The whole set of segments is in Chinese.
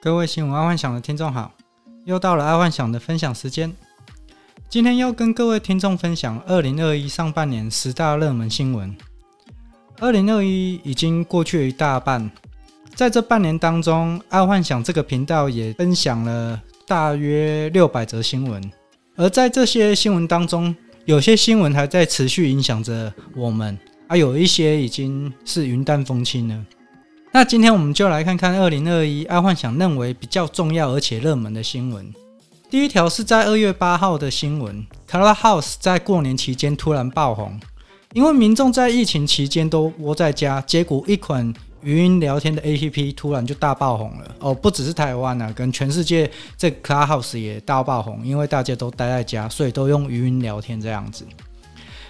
各位新闻爱幻想的听众好，又到了爱幻想的分享时间。今天要跟各位听众分享二零二一上半年十大热门新闻。二零二一已经过去了一大半，在这半年当中，爱幻想这个频道也分享了大约六百则新闻。而在这些新闻当中，有些新闻还在持续影响着我们，而有一些已经是云淡风轻了。那今天我们就来看看二零二一爱幻想认为比较重要而且热门的新闻。第一条是在二月八号的新闻，Clubhouse 在过年期间突然爆红，因为民众在疫情期间都窝在家，结果一款语音聊天的 APP 突然就大爆红了。哦，不只是台湾啊，跟全世界这 Clubhouse 也大爆红，因为大家都待在家，所以都用语音聊天这样子。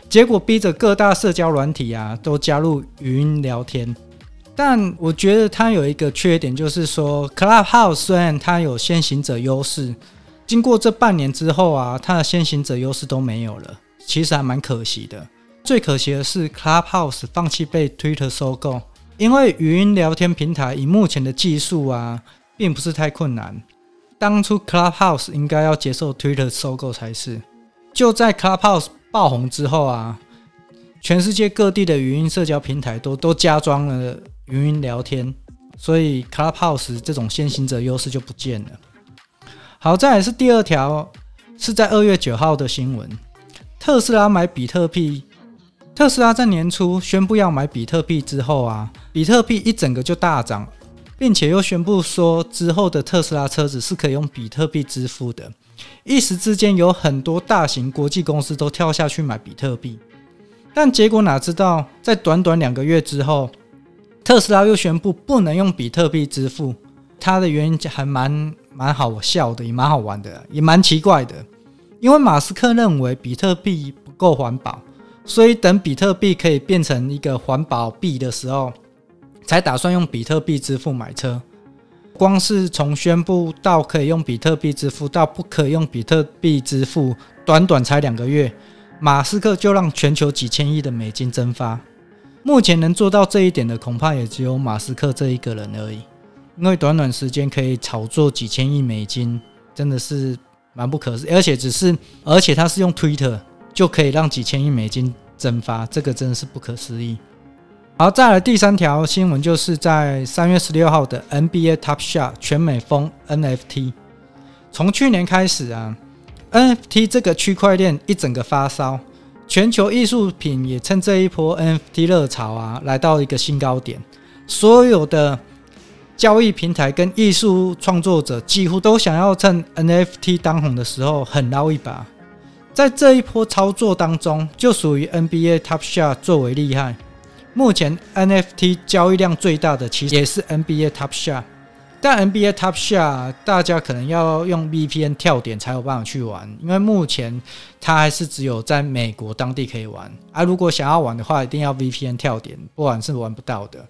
结果逼着各大社交软体啊都加入语音聊天。但我觉得它有一个缺点，就是说，Clubhouse 虽然它有先行者优势，经过这半年之后啊，它的先行者优势都没有了，其实还蛮可惜的。最可惜的是，Clubhouse 放弃被 Twitter 收购，因为语音聊天平台以目前的技术啊，并不是太困难。当初 Clubhouse 应该要接受 Twitter 收购才是。就在 Clubhouse 爆红之后啊，全世界各地的语音社交平台都都加装了。语音聊天，所以 Clubhouse 这种先行者优势就不见了。好，再来是第二条，是在二月九号的新闻，特斯拉买比特币。特斯拉在年初宣布要买比特币之后啊，比特币一整个就大涨，并且又宣布说之后的特斯拉车子是可以用比特币支付的。一时之间，有很多大型国际公司都跳下去买比特币，但结果哪知道，在短短两个月之后。特斯拉又宣布不能用比特币支付，它的原因还蛮蛮好笑的，也蛮好玩的，也蛮奇怪的。因为马斯克认为比特币不够环保，所以等比特币可以变成一个环保币的时候，才打算用比特币支付买车。光是从宣布到可以用比特币支付到不可以用比特币支付，短短才两个月，马斯克就让全球几千亿的美金蒸发。目前能做到这一点的，恐怕也只有马斯克这一个人而已。因为短短时间可以炒作几千亿美金，真的是蛮不可思议。而且只是，而且他是用 Twitter 就可以让几千亿美金蒸发，这个真的是不可思议。好，再来第三条新闻，就是在三月十六号的 NBA Top Shot 全美封 NFT。从去年开始啊，NFT 这个区块链一整个发烧。全球艺术品也趁这一波 NFT 热潮啊，来到一个新高点。所有的交易平台跟艺术创作者几乎都想要趁 NFT 当红的时候狠捞一把。在这一波操作当中，就属于 NBA Top Shot 最为厉害。目前 NFT 交易量最大的，其实也是 NBA Top Shot。但 NBA Top 下大家可能要用 VPN 跳点才有办法去玩，因为目前它还是只有在美国当地可以玩。而、啊、如果想要玩的话，一定要 VPN 跳点，不然是玩不到的。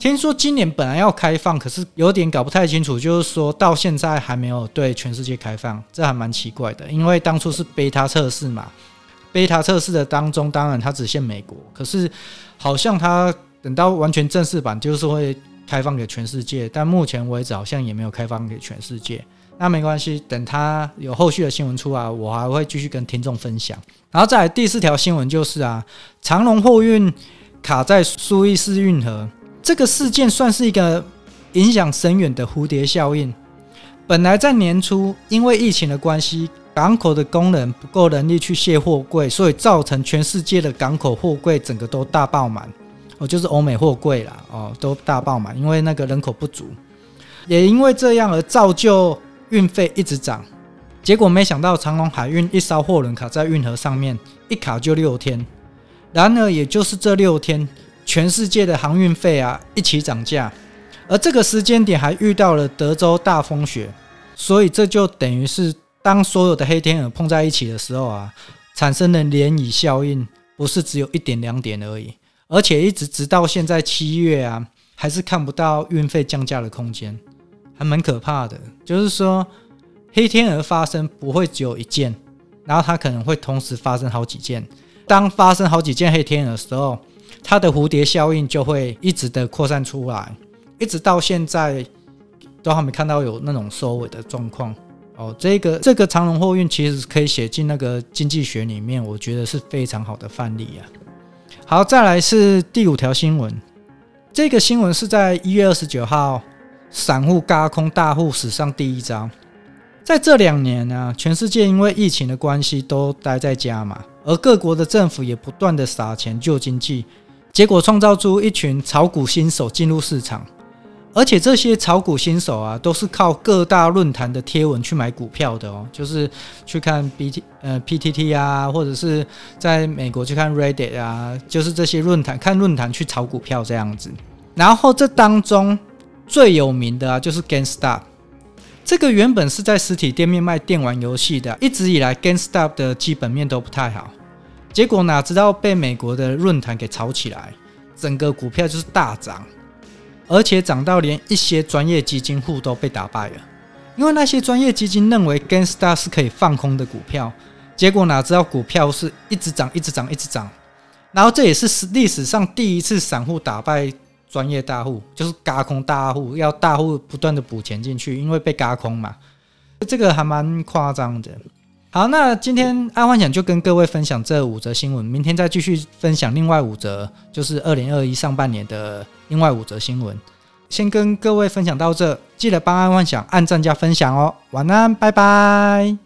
听说今年本来要开放，可是有点搞不太清楚，就是说到现在还没有对全世界开放，这还蛮奇怪的。因为当初是 Beta 测试嘛，Beta 测试的当中，当然它只限美国，可是好像它等到完全正式版，就是会。开放给全世界，但目前为止好像也没有开放给全世界。那没关系，等它有后续的新闻出来，我还会继续跟听众分享。然后再来第四条新闻就是啊，长荣货运卡在苏伊士运河，这个事件算是一个影响深远的蝴蝶效应。本来在年初，因为疫情的关系，港口的工人不够人力去卸货柜，所以造成全世界的港口货柜整个都大爆满。哦，就是欧美货柜啦，哦，都大爆满，因为那个人口不足，也因为这样而造就运费一直涨。结果没想到长隆海运一艘货轮卡在运河上面，一卡就六天。然而，也就是这六天，全世界的航运费啊一起涨价，而这个时间点还遇到了德州大风雪，所以这就等于是当所有的黑天鹅碰在一起的时候啊，产生的涟漪效应，不是只有一点两点而已。而且一直直到现在七月啊，还是看不到运费降价的空间，还蛮可怕的。就是说，黑天鹅发生不会只有一件，然后它可能会同时发生好几件。当发生好几件黑天鹅的时候，它的蝴蝶效应就会一直的扩散出来，一直到现在都还没看到有那种收尾的状况。哦，这个这个长龙货运其实可以写进那个经济学里面，我觉得是非常好的范例啊。好，再来是第五条新闻，这个新闻是在一月二十九号，散户轧空大户史上第一招。在这两年呢、全世界因为疫情的关系都待在家嘛，而各国的政府也不断的撒钱救经济，结果创造出一群炒股新手进入市场。而且这些炒股新手啊，都是靠各大论坛的贴文去买股票的哦，就是去看 B T 呃 P T T 啊，或者是在美国去看 Reddit 啊，就是这些论坛看论坛去炒股票这样子。然后这当中最有名的啊，就是 GameStop，这个原本是在实体店面卖电玩游戏的，一直以来 GameStop 的基本面都不太好，结果哪知道被美国的论坛给炒起来，整个股票就是大涨。而且涨到连一些专业基金户都被打败了，因为那些专业基金认为 GameStop 是可以放空的股票，结果哪知道股票是一直涨、一直涨、一直涨，然后这也是历史上第一次散户打败专业大户，就是嘎空大户，要大户不断的补钱进去，因为被嘎空嘛，这个还蛮夸张的。好，那今天爱幻想就跟各位分享这五则新闻，明天再继续分享另外五则，就是二零二一上半年的另外五则新闻。先跟各位分享到这，记得帮爱幻想按赞加分享哦。晚安，拜拜。